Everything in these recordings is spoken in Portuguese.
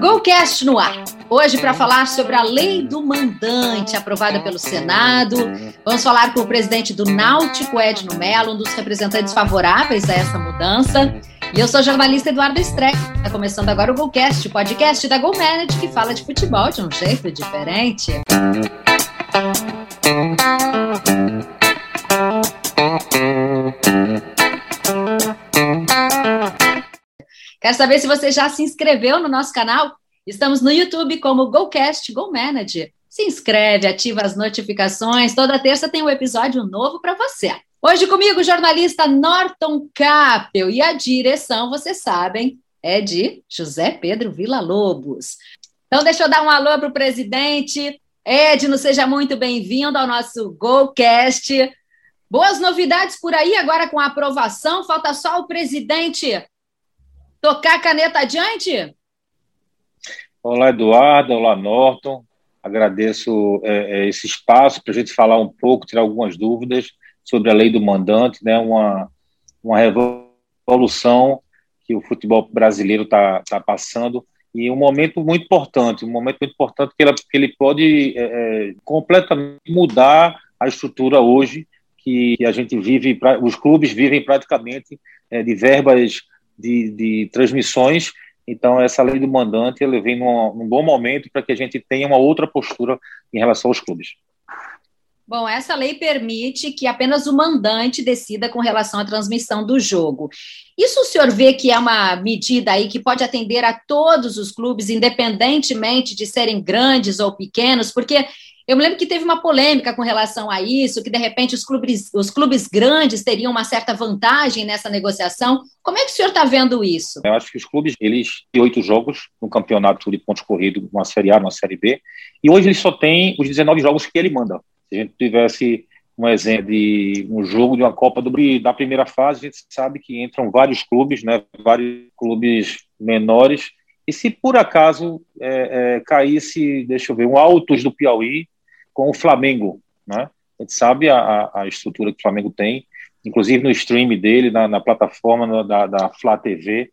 Golcast no ar. Hoje para falar sobre a lei do mandante aprovada pelo Senado. Vamos falar com o presidente do Náutico, Edno Mello, um dos representantes favoráveis a essa mudança. E eu sou a jornalista Eduardo Streck. Está começando agora o Golcast, o podcast da Go Manage que fala de futebol de um jeito diferente. Quero saber se você já se inscreveu no nosso canal. Estamos no YouTube como GoCast Go Manager. Se inscreve, ativa as notificações. Toda terça tem um episódio novo para você. Hoje comigo o jornalista Norton Capel e a direção, vocês sabem, é de José Pedro Vila Lobos. Então deixa eu dar um alô para o presidente. Edno, seja muito bem-vindo ao nosso GoCast. Boas novidades por aí agora com a aprovação. Falta só o presidente tocar a caneta adiante? Olá, Eduardo. Olá, Norton. Agradeço é, é esse espaço para a gente falar um pouco, tirar algumas dúvidas sobre a lei do mandante, né? uma, uma revolução que o futebol brasileiro está tá passando e um momento muito importante, um momento muito importante que, ela, que ele pode é, é completamente mudar a estrutura hoje que a gente vive, os clubes vivem praticamente é, de verbas de, de transmissões. Então, essa lei do mandante ele vem num, num bom momento para que a gente tenha uma outra postura em relação aos clubes. Bom, essa lei permite que apenas o mandante decida com relação à transmissão do jogo. Isso o senhor vê que é uma medida aí que pode atender a todos os clubes, independentemente de serem grandes ou pequenos, porque eu me lembro que teve uma polêmica com relação a isso, que de repente os clubes, os clubes grandes teriam uma certa vantagem nessa negociação. Como é que o senhor está vendo isso? Eu acho que os clubes, eles têm oito jogos no campeonato de pontos corridos, uma Série A, uma Série B, e hoje eles só têm os 19 jogos que ele manda. Se a gente tivesse um exemplo de um jogo de uma Copa do Brasil da primeira fase, a gente sabe que entram vários clubes, né, vários clubes menores, e se por acaso é, é, caísse, deixa eu ver, um Altos do Piauí com o Flamengo, né? A gente sabe a, a estrutura que o Flamengo tem, inclusive no stream dele, na, na plataforma da, da Flá TV.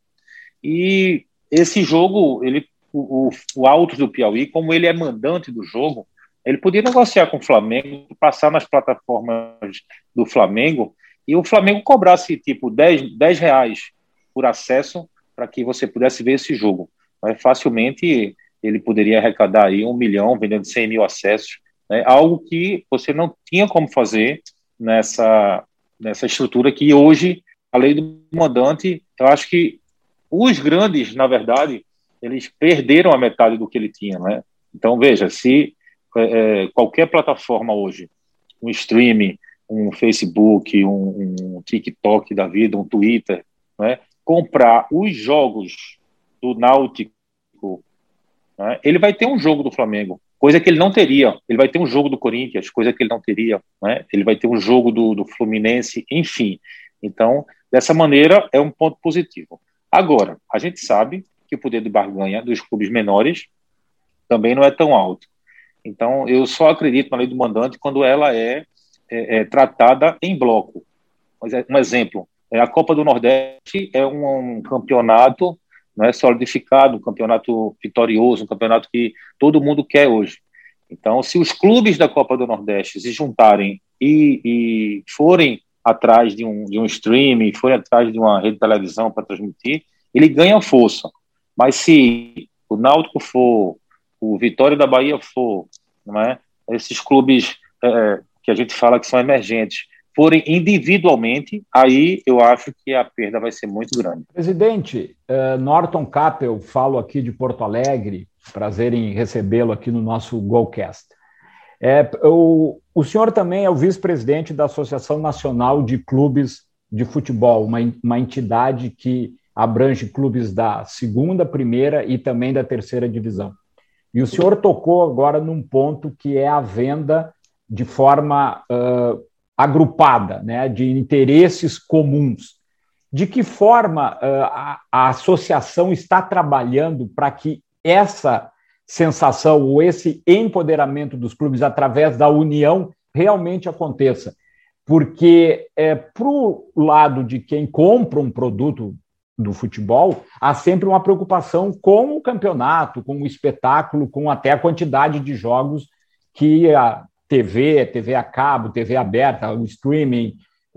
E esse jogo, ele, o, o Altos do Piauí, como ele é mandante do jogo, ele podia negociar com o Flamengo, passar nas plataformas do Flamengo e o Flamengo cobrasse tipo 10, 10 reais por acesso para que você pudesse ver esse jogo. Mas facilmente ele poderia arrecadar aí um milhão, vendendo 100 mil acessos né? algo que você não tinha como fazer nessa, nessa estrutura que hoje, a lei do mandante, eu acho que os grandes, na verdade, eles perderam a metade do que ele tinha. Né? Então, veja, se é, é qualquer plataforma hoje, um streaming, um Facebook, um, um TikTok da vida, um Twitter, né, comprar os jogos do Náutico, né, ele vai ter um jogo do Flamengo, coisa que ele não teria. Ele vai ter um jogo do Corinthians, coisa que ele não teria. Né? Ele vai ter um jogo do, do Fluminense, enfim. Então, dessa maneira, é um ponto positivo. Agora, a gente sabe que o poder de barganha dos clubes menores também não é tão alto. Então, eu só acredito na lei do mandante quando ela é, é, é tratada em bloco. É, um exemplo, é a Copa do Nordeste é um, um campeonato não é solidificado, um campeonato vitorioso, um campeonato que todo mundo quer hoje. Então, se os clubes da Copa do Nordeste se juntarem e, e forem atrás de um, de um streaming, forem atrás de uma rede de televisão para transmitir, ele ganha força. Mas se o Náutico for, o Vitória da Bahia for, não é? esses clubes é, que a gente fala que são emergentes, forem individualmente, aí eu acho que a perda vai ser muito grande. Presidente, uh, Norton Capel, falo aqui de Porto Alegre, prazer em recebê-lo aqui no nosso Golcast. É, o, o senhor também é o vice-presidente da Associação Nacional de Clubes de Futebol, uma, uma entidade que abrange clubes da segunda, primeira e também da terceira divisão. E o senhor tocou agora num ponto que é a venda de forma uh, agrupada, né, de interesses comuns. De que forma uh, a, a associação está trabalhando para que essa sensação ou esse empoderamento dos clubes através da união realmente aconteça? Porque é, para o lado de quem compra um produto do futebol, há sempre uma preocupação com o campeonato, com o espetáculo, com até a quantidade de jogos que a TV, TV a cabo, TV aberta, streaming,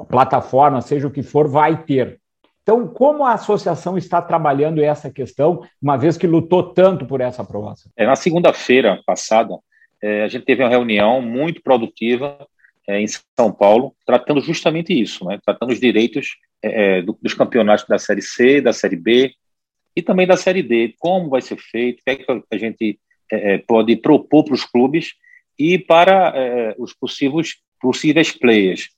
plataforma, seja o que for, vai ter. Então, como a associação está trabalhando essa questão, uma vez que lutou tanto por essa aprovação? É, na segunda-feira passada, é, a gente teve uma reunião muito produtiva é, em São Paulo, tratando justamente isso, né? tratando os direitos é, é do, dos campeonatos da Série C, da Série B e também da Série D, como vai ser feito, o que, é que a gente pode propor para os clubes e para os possíveis, possíveis players.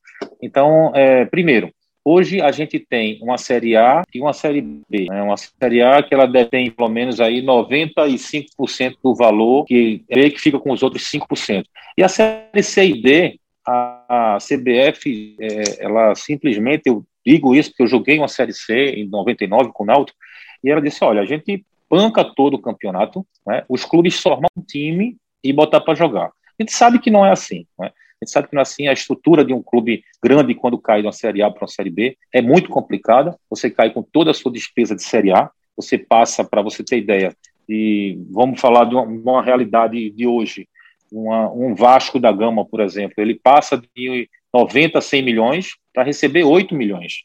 Então, primeiro, Hoje a gente tem uma Série A e uma Série B. Né? Uma Série A que ela detém pelo menos aí 95% do valor que B que fica com os outros 5%. E a Série C e D, a, a CBF, é, ela simplesmente, eu digo isso porque eu joguei uma Série C em 99 com o Náutico, e ela disse, olha, a gente banca todo o campeonato, né? os clubes formam um time e botar para jogar. A gente sabe que não é assim. Né? A gente sabe que assim, a estrutura de um clube grande quando cai de uma Série A para uma Série B é muito complicada. Você cai com toda a sua despesa de Série A, você passa, para você ter ideia, e vamos falar de uma, uma realidade de hoje, uma, um Vasco da Gama, por exemplo, ele passa de 90 a 100 milhões para receber 8 milhões.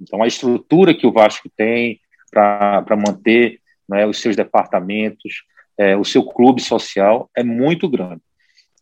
Então, a estrutura que o Vasco tem para manter né, os seus departamentos, é, o seu clube social é muito grande.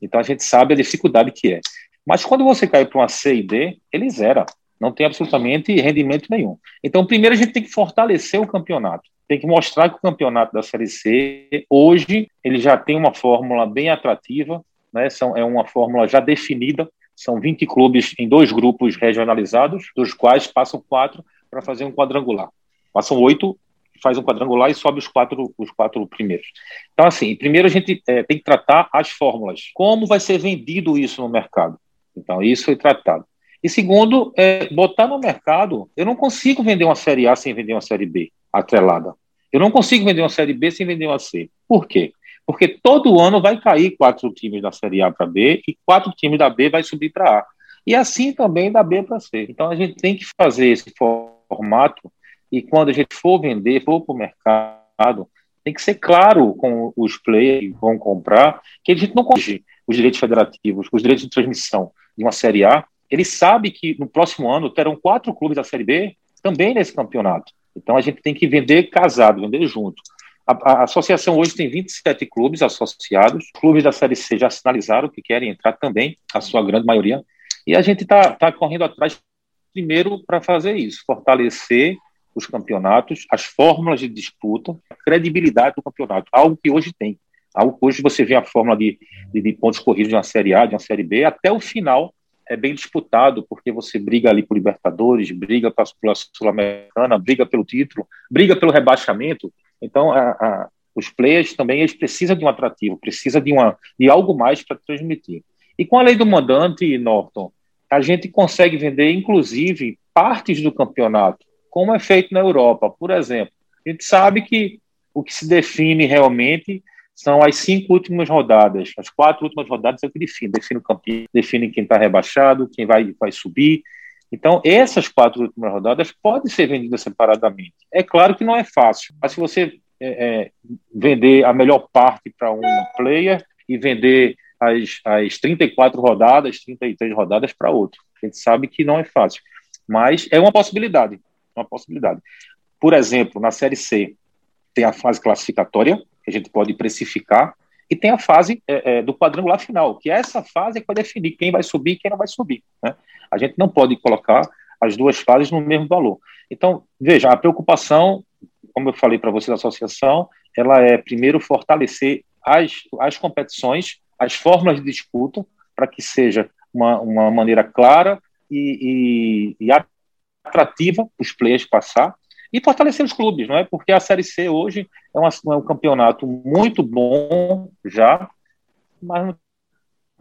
Então a gente sabe a dificuldade que é. Mas quando você cai para uma C e D, ele zera. Não tem absolutamente rendimento nenhum. Então, primeiro a gente tem que fortalecer o campeonato. Tem que mostrar que o campeonato da Série C, hoje, ele já tem uma fórmula bem atrativa, né? São, é uma fórmula já definida. São 20 clubes em dois grupos regionalizados, dos quais passam quatro para fazer um quadrangular. Passam oito faz um quadrangular e sobe os quatro, os quatro primeiros. Então, assim, primeiro a gente é, tem que tratar as fórmulas. Como vai ser vendido isso no mercado? Então, isso foi tratado. E segundo, é, botar no mercado, eu não consigo vender uma Série A sem vender uma Série B atrelada. Eu não consigo vender uma Série B sem vender uma C. Por quê? Porque todo ano vai cair quatro times da Série A para B e quatro times da B vai subir para A. E assim também da B para C. Então a gente tem que fazer esse formato e quando a gente for vender, for para o mercado, tem que ser claro com os players que vão comprar que a gente não corrige os direitos federativos, os direitos de transmissão de uma Série A. Ele sabe que no próximo ano terão quatro clubes da Série B também nesse campeonato. Então a gente tem que vender casado, vender junto. A, a, associação hoje tem 27 clubes associados. Os clubes da Série C já sinalizaram que querem entrar também, a sua grande maioria. E a gente está tá correndo atrás, primeiro, para fazer isso, fortalecer os campeonatos, as fórmulas de disputa, a credibilidade do campeonato, algo que hoje tem. Algo que hoje você vê a fórmula de, de, de pontos corridos de uma Série A, de uma Série B, até o final é bem disputado, porque você briga ali por Libertadores, briga pela Sul-Americana, briga pelo título, briga pelo rebaixamento. Então, a, a, os players também eles precisam de um atrativo, precisa de, uma, de algo mais para transmitir. E com a lei do mandante, Norton, a gente consegue vender, inclusive, partes do campeonato como é feito na Europa. Por exemplo, a gente sabe que o que se define realmente são as cinco últimas rodadas. As quatro últimas rodadas é o que define. Define o campeão, define quem está rebaixado, quem vai, vai subir. Então, essas quatro últimas rodadas podem ser vendidas separadamente. É claro que não é fácil, mas se você é, é, vender a melhor parte para um player e vender as, as 34 rodadas, 33 rodadas para outro. A gente sabe que não é fácil, mas é uma possibilidade uma possibilidade. Por exemplo, na Série C, tem a fase classificatória, que a gente pode precificar, e tem a fase é, é, do quadrangular final, que é essa fase que vai definir quem vai subir e quem não vai subir. Né? A gente não pode colocar as duas fases no mesmo valor. Então, veja, a preocupação, como eu falei para você da associação, ela é primeiro fortalecer as, as competições, as fórmulas de disputa, para que seja uma, uma maneira clara e, e, e atrativa para os players passar e fortalecer os clubes, não é? Porque a Série C hoje é, uma, é um campeonato muito bom já, mas não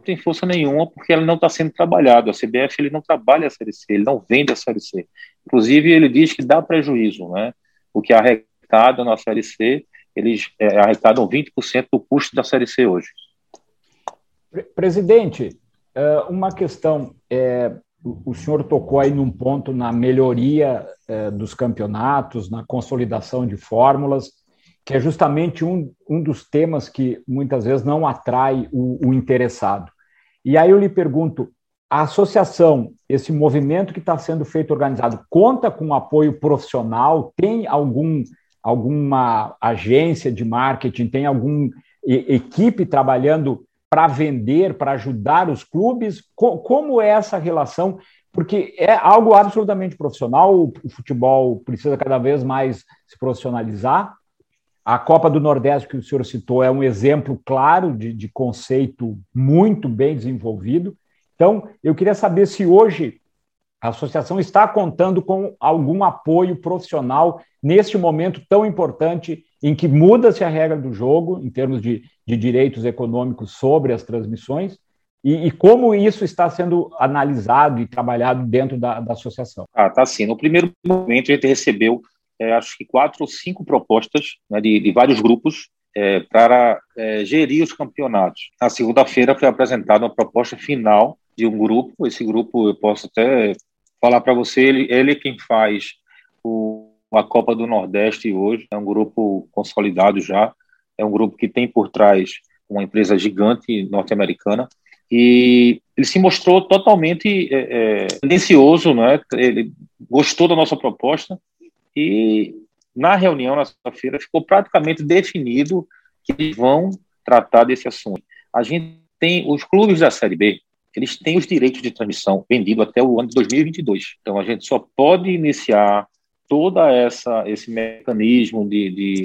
tem força nenhuma porque ela não está sendo trabalhada. A CBF ele não trabalha a Série C, ele não vende a Série C. Inclusive, ele diz que dá prejuízo, né? O que arrecada na Série C, eles é, arrecadam 20% do custo da Série C hoje. Presidente, é, uma questão. É, o senhor tocou aí num ponto na melhoria eh, dos campeonatos, na consolidação de fórmulas, que é justamente um, um dos temas que muitas vezes não atrai o, o interessado. E aí eu lhe pergunto: a associação, esse movimento que está sendo feito organizado, conta com apoio profissional? Tem algum, alguma agência de marketing? Tem alguma equipe trabalhando para vender, para ajudar os clubes? Como é essa relação? Porque é algo absolutamente profissional, o futebol precisa cada vez mais se profissionalizar. A Copa do Nordeste, que o senhor citou, é um exemplo claro de, de conceito muito bem desenvolvido. Então, eu queria saber se hoje a associação está contando com algum apoio profissional neste momento tão importante em que muda-se a regra do jogo, em termos de, de direitos econômicos sobre as transmissões, e, e, como isso está sendo analisado e trabalhado dentro da, da associação? Ah, tá sim. No primeiro momento, a gente recebeu, é, acho que quatro ou cinco propostas né, de, de, vários grupos é, para é, gerir os campeonatos. Na segunda-feira foi apresentada uma proposta final de um grupo. Esse grupo, eu posso até falar para você, ele, ele é quem faz o a Copa do Nordeste hoje. É um grupo consolidado já, é um grupo que tem por trás uma empresa gigante norte-americana e ele se mostrou totalmente é, é, tendencioso, né? ele gostou da nossa proposta e na reunião na sexta-feira ficou praticamente definido que eles vão tratar desse assunto. A gente tem os clubes da Série B, eles têm os direitos de transmissão vendido até o ano de 2022. Então a gente só pode iniciar toda essa esse mecanismo de, de,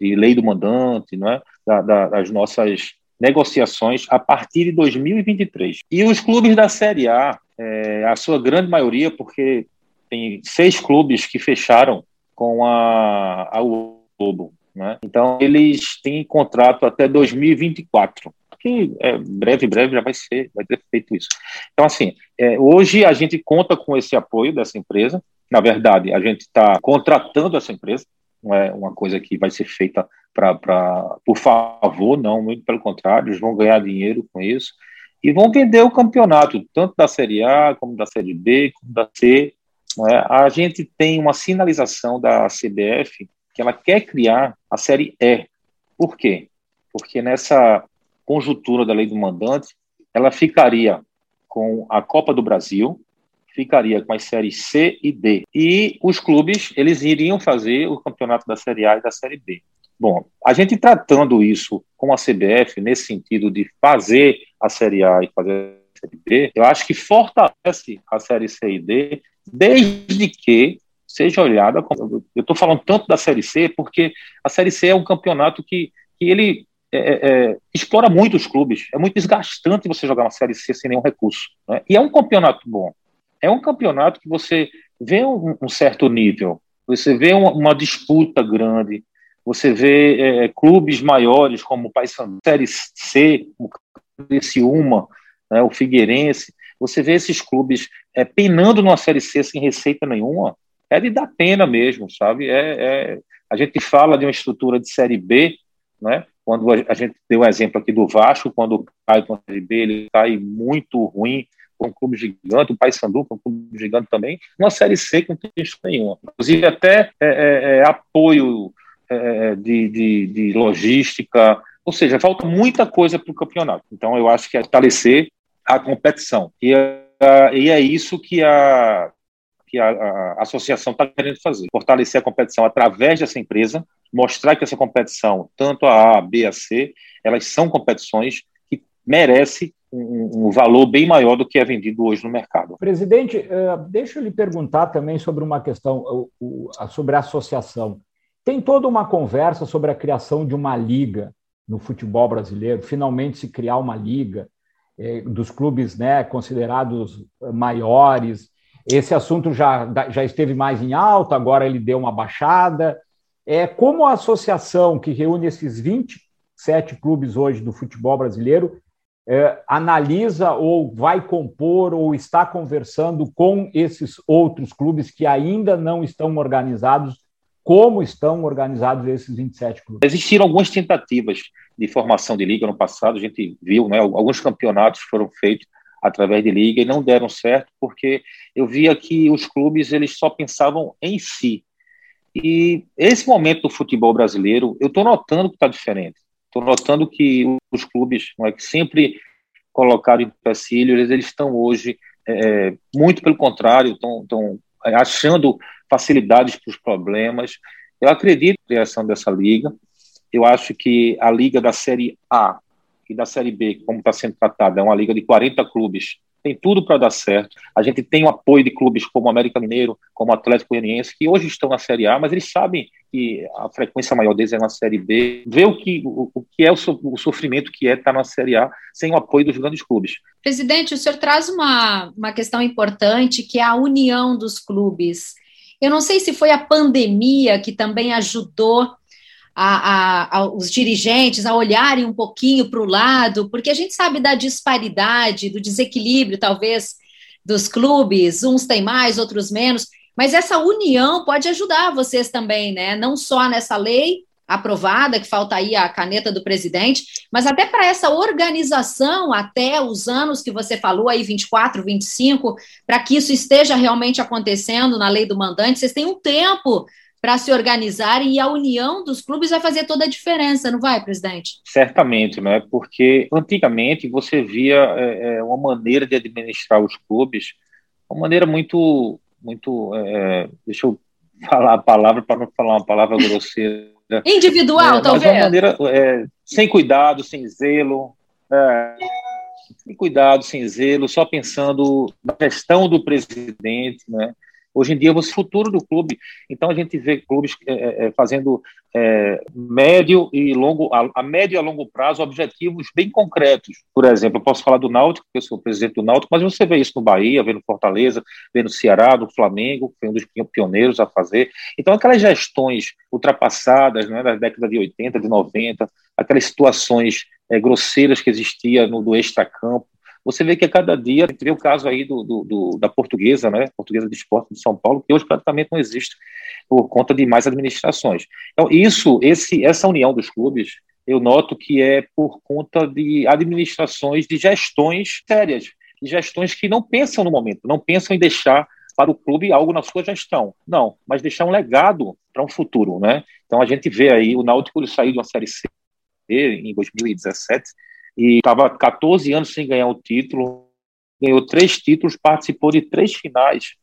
de lei do mandante, não é? Da, da, das nossas negociações a partir de 2023. E os clubes da Série A, é, a sua grande maioria, porque tem seis clubes que fecharam com a, a Globo, né? Então eles têm contrato até 2024 que é, breve, breve já vai ser, vai ter feito isso. Então, assim, é, hoje a gente conta com esse apoio dessa empresa, na verdade, a gente está contratando essa empresa, não é uma coisa que vai ser feita pra, pra, por favor, não, muito pelo contrário, eles vão ganhar dinheiro com isso e vão vender o campeonato, tanto da Série A, como da Série B, como da C. É? A gente tem uma sinalização da CBF que ela quer criar a Série E. Por quê? Porque nessa conjuntura da lei do mandante, ela ficaria com a Copa do Brasil, ficaria com as séries C e D. E os clubes, eles iriam fazer o campeonato da Série A e da Série B. Bom, a gente tratando isso com a CBF, nesse sentido de fazer a Série A e fazer a Série B, eu acho que fortalece a Série C e D, desde que seja olhada. Como, eu estou falando tanto da Série C, porque a Série C é um campeonato que, que ele é, é, é, explora muito os clubes. É muito desgastante você jogar uma Série C sem nenhum recurso. Né? E é um campeonato bom é um campeonato que você vê um, um certo nível, você vê uma, uma disputa grande, você vê é, clubes maiores como o Paysandu, Série C, o Criciúma, né, o Figueirense, você vê esses clubes é, penando numa Série C sem receita nenhuma, é de dar pena mesmo, sabe? É, é, a gente fala de uma estrutura de Série B, né? Quando a, gente deu o um exemplo aqui do Vasco, quando cai com a Série B, ele cai muito ruim, um clube gigante, o Paysandu, é um clube gigante também, uma Série C que não tem isso nenhuma. Inclusive, até é, é, é apoio é, de, de, de, logística, ou seja, falta muita coisa para o campeonato. Então, eu acho que é fortalecer a competição. E, e é isso que a, que a, a associação está querendo fazer: fortalecer a competição através dessa empresa, mostrar que essa competição, tanto a A, B, a C, elas são competições que merecem um, um, valor bem maior do que é vendido hoje no mercado. Presidente, uh, deixa eu lhe perguntar também sobre uma questão, uh, uh, sobre a associação. Tem toda uma conversa sobre a criação de uma liga no futebol brasileiro, finalmente se criar uma liga eh, dos clubes né, considerados maiores. Esse assunto já, já esteve mais em alta, agora ele deu uma baixada. É, como a associação que reúne esses 27 clubes hoje do futebol brasileiro é, analisa ou vai compor ou está conversando com esses outros clubes que ainda não estão organizados, como estão organizados esses 27 clubes? Existiram algumas tentativas de formação de liga no passado, a gente viu, né, alguns campeonatos foram feitos, através de liga e não deram certo porque eu via que os clubes eles só pensavam em si. E esse momento do futebol brasileiro, eu estou notando que está diferente. Estou notando que os clubes, não é, que sempre colocaram em eles, eles estão hoje, é, muito pelo contrário, estão achando facilidades para os problemas. Eu acredito na criação dessa liga. Eu acho que a liga da Série A e da Série B, como está sendo tratada, é uma liga de 40 clubes, tem tudo para dar certo. A gente tem o apoio de clubes como o América Mineiro, como o Atlético Goianiense, que hoje estão na Série A, mas eles sabem que a frequência maior deles é na Série B. Vê o que, o, o que é o, so, o, sofrimento que é estar na Série A sem o apoio dos grandes clubes. Presidente, o senhor traz uma, uma questão importante, que é a união dos clubes. Eu não sei se foi a pandemia que também ajudou a, a, a, os dirigentes a olharem um pouquinho para o lado, porque a gente sabe da disparidade, do desequilíbrio, talvez, dos clubes, uns têm mais, outros menos, mas essa união pode ajudar vocês também, né? Não só nessa lei aprovada, que falta aí a caneta do presidente, mas até para essa organização até os anos que você falou aí, 24, 25, para que isso esteja realmente acontecendo na lei do mandante, vocês têm um tempo para se organizarem e a união dos clubes vai fazer toda a diferença, não vai, presidente? Certamente, né? Porque antigamente você via é, é uma maneira de administrar os clubes, uma maneira muito, muito, é, deixa eu falar a palavra para não falar uma palavra grosseira. Individual, é, talvez. Uma maneira é, sem cuidado, sem zelo. É, sem cuidado, sem zelo, só pensando na gestão do presidente, né? Hoje em dia, você futuro do clube. Então, a gente vê clubes é, é, é, fazendo é, médio e longo, a, a, médio e a longo prazo, objetivos bem concretos. Por exemplo, eu posso falar do Náutico, porque eu sou presidente do Náutico, mas você vê isso no Bahia, vê no Fortaleza, vê no Ceará, no Flamengo, que foi um dos pioneiros a fazer. Então, aquelas gestões ultrapassadas, né, das décadas de 80, de 90, aquelas situações é, grosseiras que existia no do extracampo, você vê que a cada dia, a gente vê o caso aí do, do, do, da portuguesa, né, portuguesa de esporte de São Paulo, que hoje praticamente não existe por conta de mais administrações. Então, isso, esse, essa união dos clubes, eu noto que é por conta de administrações, de gestões sérias, de gestões que não pensam no momento, não pensam em deixar para o clube algo na sua gestão. Não, mas deixar um legado para um futuro, né? Então a gente vê aí o Náutico saiu de uma série C em 2017 e estava 14 anos sem ganhar o título, ganhou três títulos, participou de três finais,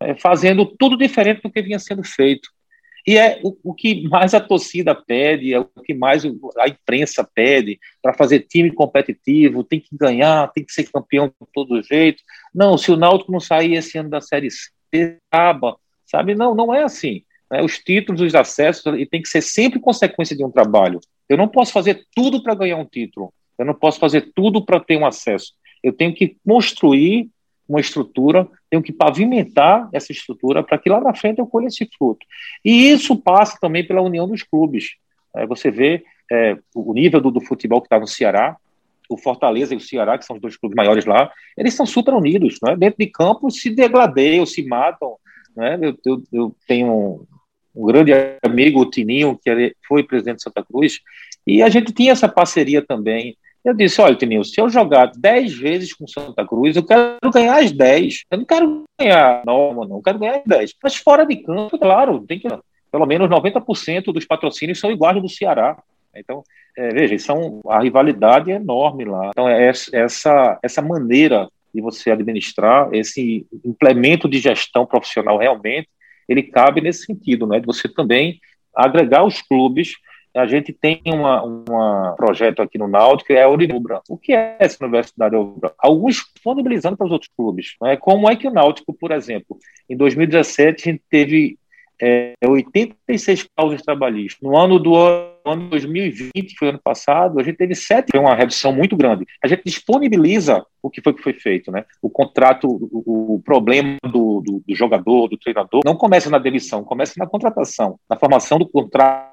é, fazendo tudo diferente do que vinha sendo feito. E é o, o, que mais a torcida pede, é o que mais a imprensa pede para fazer time competitivo, tem que ganhar, tem que ser campeão de todo jeito. Não, se o Náutico não sair esse ano da Série C, acaba, sabe? Não, não é assim. Né? Os títulos, os acessos, e tem que ser sempre consequência de um trabalho. Eu não posso fazer tudo para ganhar um título. Eu não posso fazer tudo para ter um acesso. Eu tenho que construir uma estrutura, tenho que pavimentar essa estrutura para que lá na frente eu colhe esse fruto. E isso passa também pela união dos clubes. É, você vê é, o nível do, do futebol que está no Ceará, o Fortaleza e o Ceará, que são os dois clubes maiores lá, eles são super unidos. Né? Dentro de campo se degladeiam, se matam. Né? Eu, eu, eu tenho um, um, grande amigo, o Tininho, que foi presidente de Santa Cruz, e a gente tinha essa parceria também. Eu disse, olha, Tenil, se eu jogar 10 vezes com Santa Cruz, eu quero ganhar as 10. Eu não quero ganhar norma, não, eu quero ganhar as 10. Mas fora de campo, claro, tem que. Pelo menos 90% dos patrocínios são iguais do Ceará. Então, é, veja, são, a rivalidade é enorme lá. Então, é essa, essa maneira de você administrar, esse implemento de gestão profissional realmente, ele cabe nesse sentido, né? De você também agregar os clubes a gente tem um projeto aqui no Náutico, é a Unibra. O que é essa Universidade Unibra? Alguns disponibilizando para os outros clubes. Né? Como é que o Náutico, por exemplo, em 2017 a gente teve é, 86 causas trabalhistas. No ano do ano 2020, que foi ano passado, a gente teve sete, foi uma redução muito grande. A gente disponibiliza o que foi que foi feito, né? O contrato, o, o problema do, do, do jogador, do treinador, não começa na demissão, começa na contratação, na formação do contrato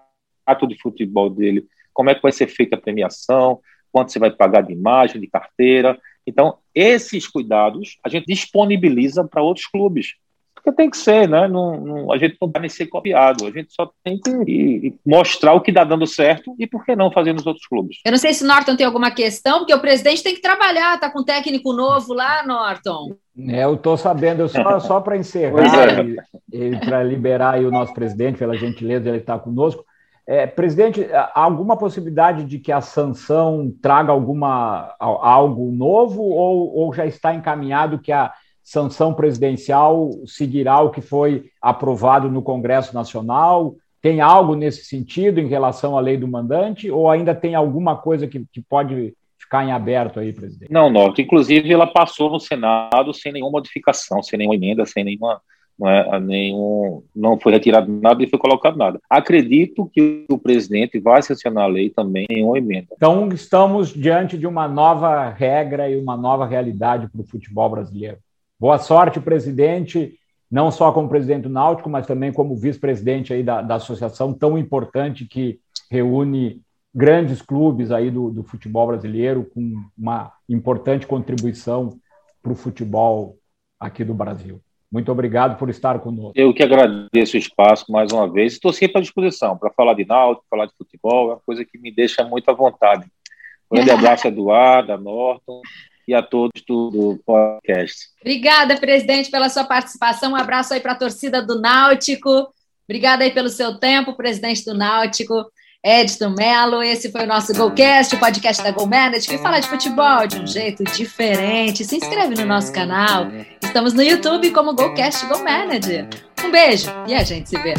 ato de futebol dele, como é que vai ser feita a premiação, quanto você vai pagar de imagem, de carteira. Então, esses cuidados a gente disponibiliza para outros clubes. porque tem que ser, né? Não, não, a gente não vai ser copiado, a gente só tem que mostrar o que está dando certo e por que não fazer nos outros clubes. Eu não sei se Norton tem alguma questão, porque o presidente tem que trabalhar, tá com um técnico novo lá, Norton. É, eu estou sabendo, eu só, só para encerrar é. e, e para liberar o nosso presidente, pela gentileza, ele está conosco. É, presidente, há alguma possibilidade de que a sanção traga alguma, algo novo ou, ou já está encaminhado que a sanção presidencial seguirá o que foi aprovado no Congresso Nacional? Tem algo nesse sentido em relação à lei do mandante ou ainda tem alguma coisa que, que pode ficar em aberto aí, presidente? Não, Norte. Inclusive, ela passou no Senado sem nenhuma modificação, sem nenhuma emenda, sem nenhuma não, é, nenhum, não foi retirado nada e foi colocado nada. Acredito que o presidente vai sancionar a lei também em uma emenda. Então, estamos diante de uma nova regra e uma nova realidade para o futebol brasileiro. Boa sorte, presidente, não só como presidente do Náutico, mas também como vice-presidente aí da, da associação tão importante que reúne grandes clubes aí do, do futebol brasileiro com uma importante contribuição para o futebol aqui do Brasil. Muito obrigado por estar conosco. Eu que agradeço o espaço mais uma vez. Estou sempre à disposição para falar de náutico, falar de futebol, é uma coisa que me deixa muito à vontade. Um grande abraço a Eduardo, a Norton e a todos do podcast. Obrigada, presidente, pela sua participação. Um abraço aí para a torcida do Náutico. Obrigada aí pelo seu tempo, presidente do Náutico. Edson Mello. Esse foi o nosso GoCast, o podcast da GoManage, que fala de futebol de um jeito diferente. Se inscreve no nosso canal. Estamos no YouTube como GoCast GoManage. Um beijo e a gente se vê.